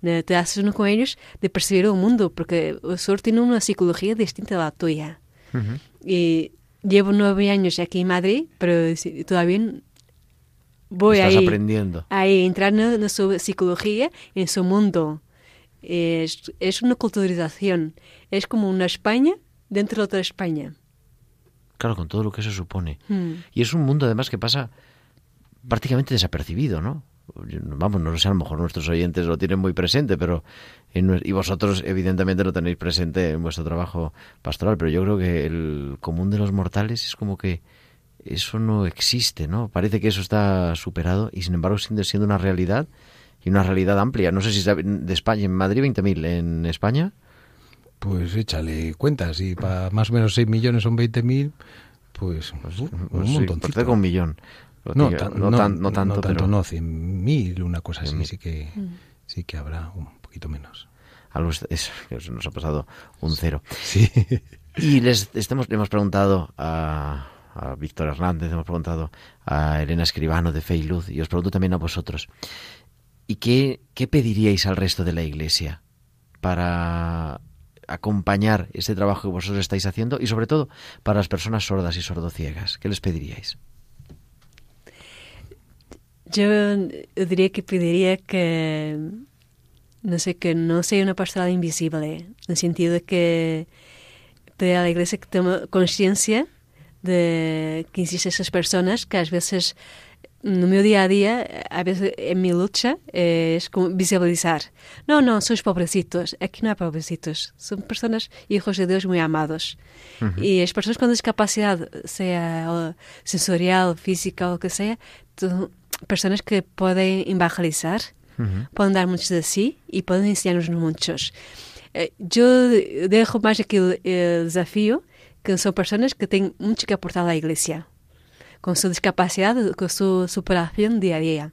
Na- Te haces uno con ellos de percibir el mundo, porque o sordo tiene una psicología distinta a la tuya. Y llevo nueve años aquí en Madrid, pero si- todavía voy Estás ahí, aprendiendo. ahí entrando en su psicología, en su mundo. Es, es una culturalización, es como una España dentro de otra España. Claro, con todo lo que eso supone. Mm. Y es un mundo además que pasa prácticamente desapercibido, ¿no? Vamos, no lo sé, a lo mejor nuestros oyentes lo tienen muy presente, pero en y vosotros evidentemente lo tenéis presente en vuestro trabajo pastoral, pero yo creo que el común de los mortales es como que eso no existe, ¿no? Parece que eso está superado y sin embargo sigue siendo una realidad y una realidad amplia. No sé si de España, en Madrid 20.000, en España Pues échale cuentas, y para más o menos 6 millones son 20.000, pues, uh, pues un sí, montoncito. pues cerca de un millón. No, tan- no no, tan- no tanto, pero- no, 100.000, una cosa así, 100.000. sí que, Mm. sí que habrá un poquito menos. Algo es, nos ha pasado un cero. Sí. Y les estamos, le hemos preguntado a, a Víctor Hernández, hemos preguntado a Elena Escribano de Fe y os pregunto también a vosotros. ¿Y qué, qué pediríais al resto de la Iglesia para acompañar este trabajo que vosotros estáis haciendo y sobre todo para las personas sordas y sordociegas? ¿Qué les pediríais? Yo diría que pediría que, no sé, que no sea una pastoral invisible, en el sentido de que a la iglesia que tome conciencia de que existen esas personas que a veces no mi día a día, a veces en mi lucha, eh, es como visibilizar. No, no, sois pobrecitos. Aquí no hay pobrecitos. Son personas, hijos de Dios muy amados. Ujú. Y las personas con discapacidad, sea o sensorial, física o lo que sea, son personas que pueden evangelizar, Ujú. pueden dar mucho de sí y pueden enseñarnos muchos. Eh, yo dejo más aquí el, el desafío que son personas que tienen mucho que aportar a la iglesia, con su discapacidad, con su superación día a día.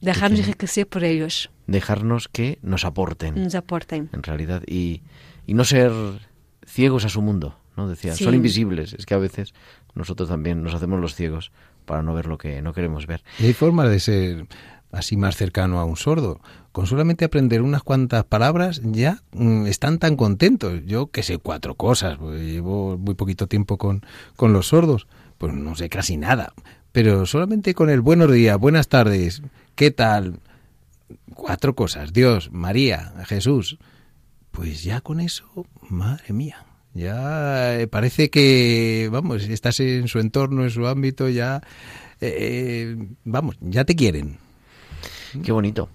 Dejarnos enriquecer por ellos, Dejarnos que nos aporten. nos aporten. en realidad y, y no ser ciegos a su mundo no decía Sí. son invisibles es que a veces nosotros también nos hacemos los ciegos para no ver lo que no queremos ver Y hay formas de ser así más cercano a un sordo. Con solamente aprender unas cuantas palabras ya mm, están tan contentos. Yo que sé cuatro cosas, porque llevo muy poquito tiempo con, con los sordos, pues no sé casi nada. Pero solamente con el buenos días, buenas tardes, ¿qué tal? Cuatro cosas, Dios, María, Jesús. Pues ya con eso, madre mía. Ya eh, parece que, vamos, estás en su entorno, en su ámbito, ya, eh, vamos, ya te quieren. Qué bonito.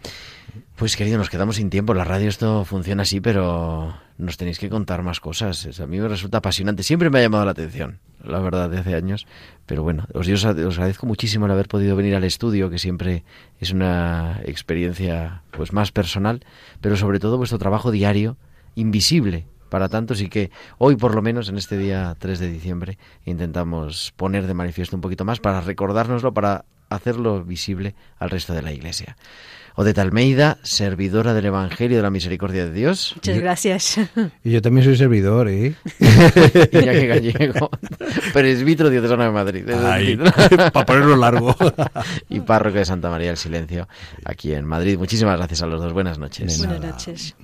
Pues querido nos quedamos sin tiempo. La radio esto funciona así pero nos tenéis que contar más cosas. A mí me resulta apasionante. Siempre me ha llamado la atención la verdad de hace años. Pero bueno os os agradezco muchísimo el haber podido venir al estudio que siempre es una experiencia pues más personal pero sobre todo vuestro trabajo diario invisible para tantos y que hoy por lo menos en este día 3 de diciembre intentamos poner de manifiesto un poquito más para recordárnoslo, para hacerlo visible al resto de la iglesia. Odeta Almeida, servidora del Evangelio de la Misericordia de Dios. Muchas gracias. Y yo también soy servidor, ¿eh? Iñaki Gallego, presbítero diocesano de Madrid. Ay, decir, pa' ponerlo largo. y párroco de Santa María del Silencio, aquí en Madrid. Muchísimas gracias a los dos. Buenas noches. Buenas noches.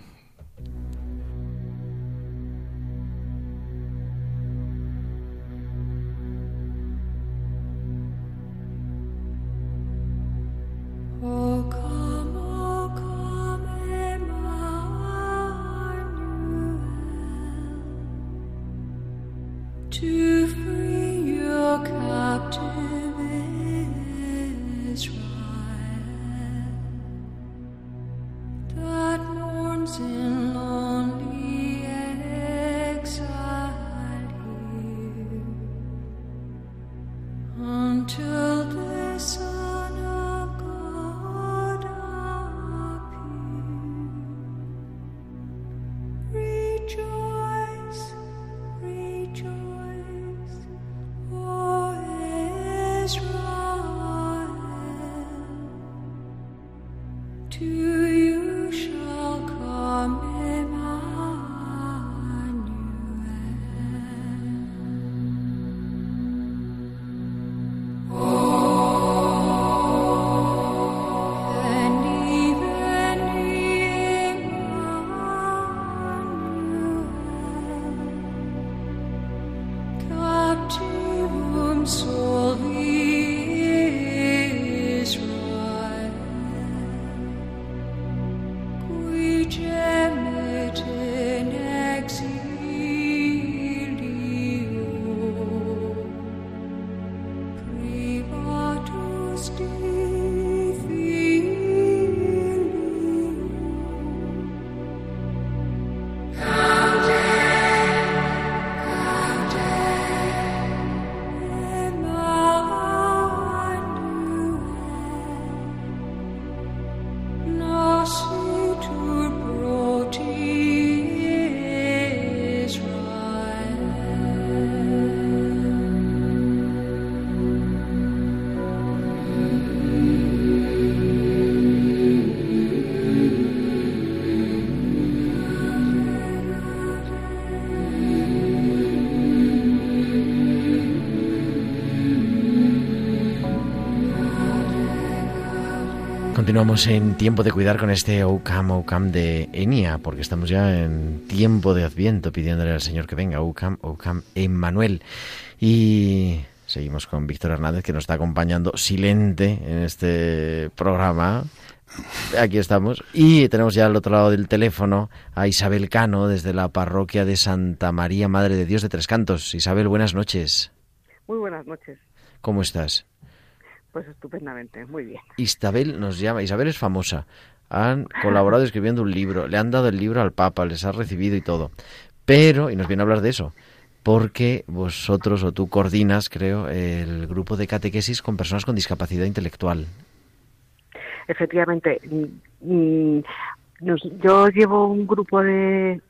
was wrong. Continuamos en tiempo de cuidar con este Ocam Ocam de Enia, porque estamos ya en tiempo de Adviento pidiéndole al Señor que venga, Ocam Ocam Emmanuel. Y seguimos con Víctor Hernández que nos está acompañando silente en este programa. Aquí estamos. Y tenemos ya al otro lado del teléfono a Isabel Cano desde la parroquia de Santa María, Madre de Dios de Tres Cantos. Isabel, buenas noches. Muy buenas noches. ¿Cómo estás? Pues estupendamente, muy bien. Isabel nos llama, Isabel es famosa. Han colaborado escribiendo un libro, le han dado el libro al Papa, les ha recibido y todo. Pero, y nos viene a hablar de eso, porque vosotros o tú coordinas, creo, el grupo de catequesis con personas con discapacidad intelectual. Efectivamente, mm, yo llevo un grupo de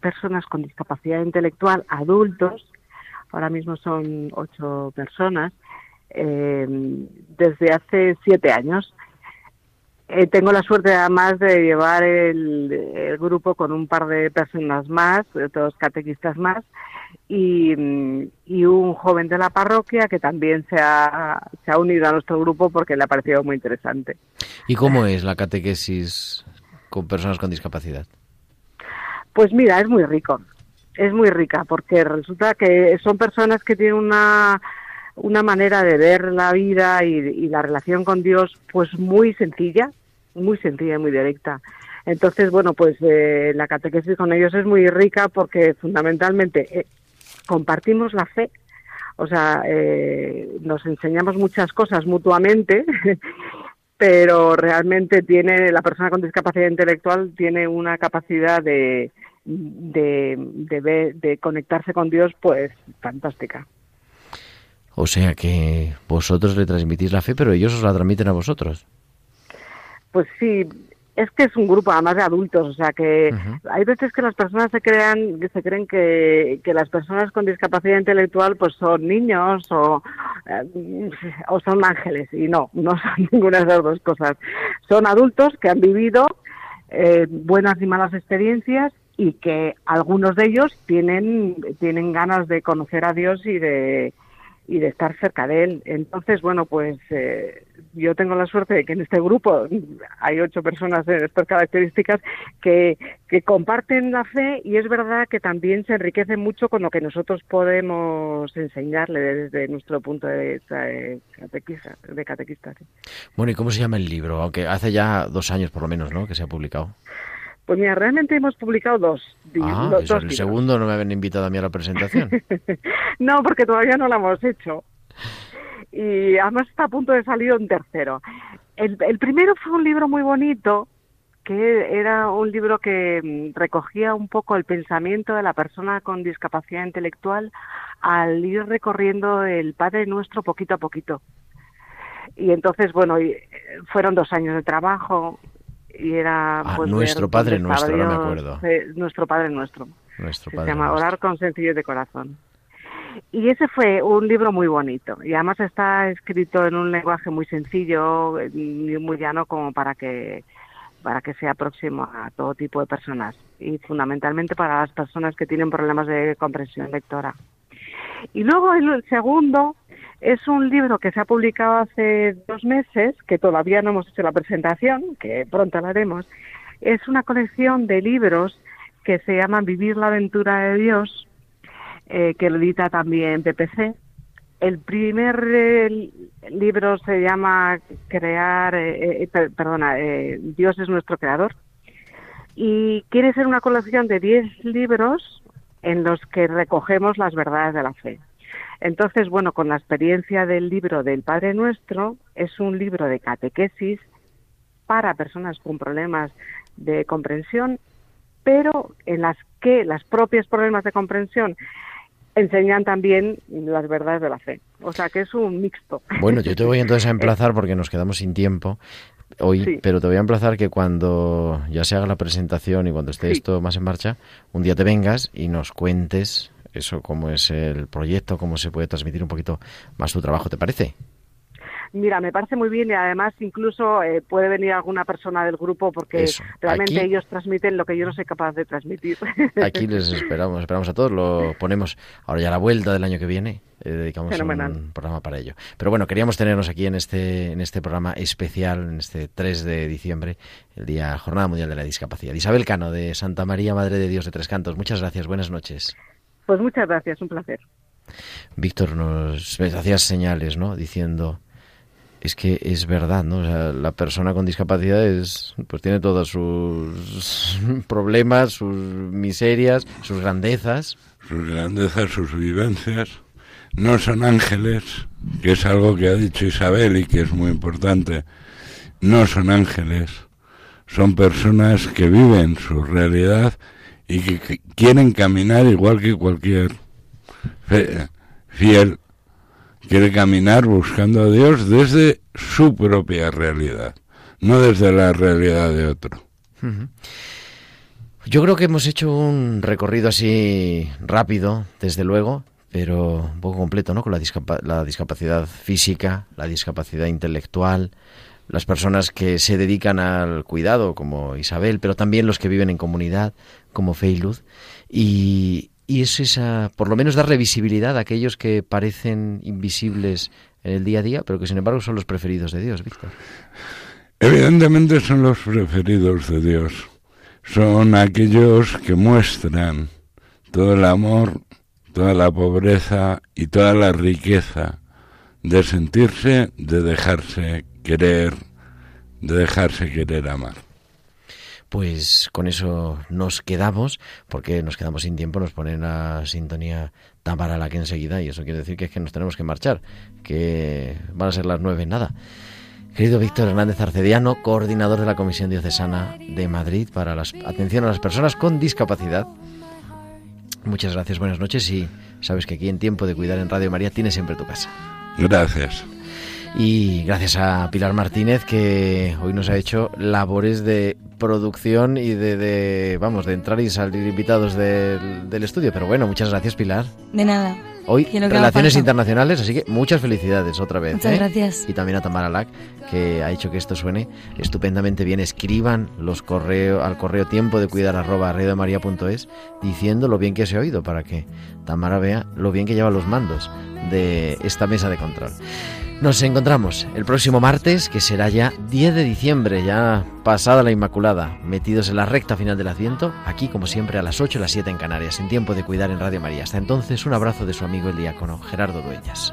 personas con discapacidad intelectual, adultos, ahora mismo son ocho personas, eh, desde hace siete años. Eh, tengo la suerte además de llevar el, grupo con un par de personas más, dos catequistas más, y, un joven de la parroquia que también se ha, se ha unido a nuestro grupo porque le ha parecido muy interesante. ¿Y cómo es la catequesis con personas con discapacidad? Pues mira, es muy rico, es muy rica porque resulta que son personas que tienen una una manera de ver la vida y, la relación con Dios pues muy sencilla, muy sencilla y muy directa. Entonces, bueno, pues eh, la catequesis con ellos es muy rica porque fundamentalmente eh, compartimos la fe, o sea, eh, nos enseñamos muchas cosas mutuamente, pero realmente tiene la persona con discapacidad intelectual tiene una capacidad de, de, de, de conectarse con Dios pues fantástica. O sea que vosotros le transmitís la fe, pero ellos os la transmiten a vosotros. Pues sí, es que es un grupo además de adultos, o sea que hay veces que las personas se crean, se creen que, que, las personas con discapacidad intelectual pues son niños o, eh, o son ángeles y no, no son ninguna de las dos cosas. Son adultos que han vivido eh, buenas y malas experiencias y que algunos de ellos tienen tienen ganas de conocer a Dios y de y de estar cerca de él. Entonces, bueno, pues eh, yo tengo la suerte de que en este grupo hay ocho personas de estas características que, que comparten la fe y es verdad que también se enriquece mucho con lo que nosotros podemos enseñarle desde nuestro punto de vista de catequista. De catequista Bueno, ¿y cómo se llama el libro? Aunque hace ya dos años por lo menos, ¿no?, que se ha publicado. Pues mira, realmente hemos publicado dos. Ah, el segundo no me habían invitado a mí a la presentación. no, porque todavía no lo hemos hecho. Y además está a punto de salir un tercero. El, el primero fue un libro muy bonito, que era un libro que mm, recogía un poco el pensamiento de la persona con discapacidad intelectual al ir recorriendo el Padre Nuestro poquito a poquito. Y entonces, bueno, eh, fueron dos años de trabajo, y era ah, pues, nuestro Padre Nuestro, no me acuerdo. nuestro Padre Nuestro. Nuestro Se llama Orar con sencillo de corazón. Y ese fue un libro muy bonito y además está escrito en un lenguaje muy sencillo y muy llano como para que para que sea próximo a todo tipo de personas y fundamentalmente para las personas que tienen problemas de comprensión lectora. Y luego el segundo es un libro que se ha publicado hace dos meses, que todavía no hemos hecho la presentación, que pronto la haremos. Es una colección de libros que se llaman Vivir la aventura de Dios, eh, que lo edita también PPC. El primer eh, libro se llama Crear, eh, perdona, Dios es nuestro creador. Y quiere ser una colección de 10 libros en los que recogemos las verdades de la fe. Entonces, bueno, con la experiencia del libro del Padre Nuestro, es un libro de catequesis para personas con problemas de comprensión, pero en las que las propias problemas de comprensión enseñan también las verdades de la fe. O sea que es un mixto. Bueno, yo te voy entonces a emplazar porque nos quedamos sin tiempo hoy, pero te voy a emplazar que cuando ya se haga la presentación y cuando esté esto más en marcha, un día te vengas y nos cuentes eso, cómo es el proyecto, cómo se puede transmitir un poquito más tu trabajo, ¿te parece? Mira, me parece muy bien y además incluso eh, puede venir alguna persona del grupo porque Eso. realmente Aquí- ellos transmiten lo que yo no soy capaz de transmitir. Aquí les esperamos, esperamos a todos, lo ponemos ahora ya a la vuelta del año que viene, eh, dedicamos Fenomenal. un programa para ello. Pero bueno, queríamos tenernos aquí en este, en este programa especial, en este 3 de diciembre, el Día Jornada Mundial de la Discapacidad. Isabel Cano, de Santa María, Madre de Dios de Tres Cantos, muchas gracias, buenas noches. Pues muchas gracias, un placer. Víctor nos hacía señales, ¿no? Diciendo, es que es verdad, ¿no? O sea, la persona con discapacidad es, pues tiene todos sus problemas, sus miserias, sus grandezas. sus grandezas, sus vivencias, no son ángeles, que es algo que ha dicho Isabel y que es muy importante, no son ángeles, son personas que viven su realidad y que, quieren caminar igual que cualquier fiel, quiere caminar buscando a Dios desde su propia realidad, no desde la realidad de otro. Yo creo que hemos hecho un recorrido así rápido, desde luego, pero un poco completo, ¿no? Con la discapacidad física, la discapacidad intelectual, las personas que se dedican al cuidado, como Isabel, pero también los que viven en comunidad, como Feiluz. Y, y es esa, por lo menos darle visibilidad a aquellos que parecen invisibles en el día a día, pero que sin embargo son los preferidos de Dios, Víctor. Evidentemente son los preferidos de Dios. Son aquellos que muestran todo el amor, toda la pobreza y toda la riqueza de sentirse, de dejarse querer, de dejarse querer amar. Pues con eso nos quedamos, porque nos quedamos sin tiempo, nos ponen la sintonía Tamara la que enseguida, y eso quiere decir que es que nos tenemos que marchar, que van a ser las nueve, nada. Querido Víctor Hernández Arcediano, coordinador de la Comisión Diocesana de Madrid para la atención a las personas con discapacidad. Muchas gracias, buenas noches y sabes que aquí en Tiempo de Cuidar en Radio María tienes siempre tu casa. Gracias. Y gracias a Pilar Martínez que hoy nos ha hecho labores de producción y de, de, vamos, de entrar y salir invitados del, del estudio. Pero bueno, muchas gracias Pilar. De nada. Hoy relaciones internacionales, así que muchas felicidades otra vez. Muchas ¿eh? gracias. Y también a Tamara Lack, que ha hecho que esto suene estupendamente bien. Escriban los correo, al correo tiempo de cuidar arroba radiomaria.es diciendo lo bien que se ha oído para que Tamara vea lo bien que lleva los mandos de esta mesa de control. Nos encontramos el próximo martes, que será ya 10 de diciembre, ya pasada la Inmaculada, metidos en la recta final del Adviento, aquí como siempre a las 8 y las 7 en Canarias, en tiempo de cuidar en Radio María. Hasta entonces, un abrazo de su amigo el diácono Gerardo Dueñas.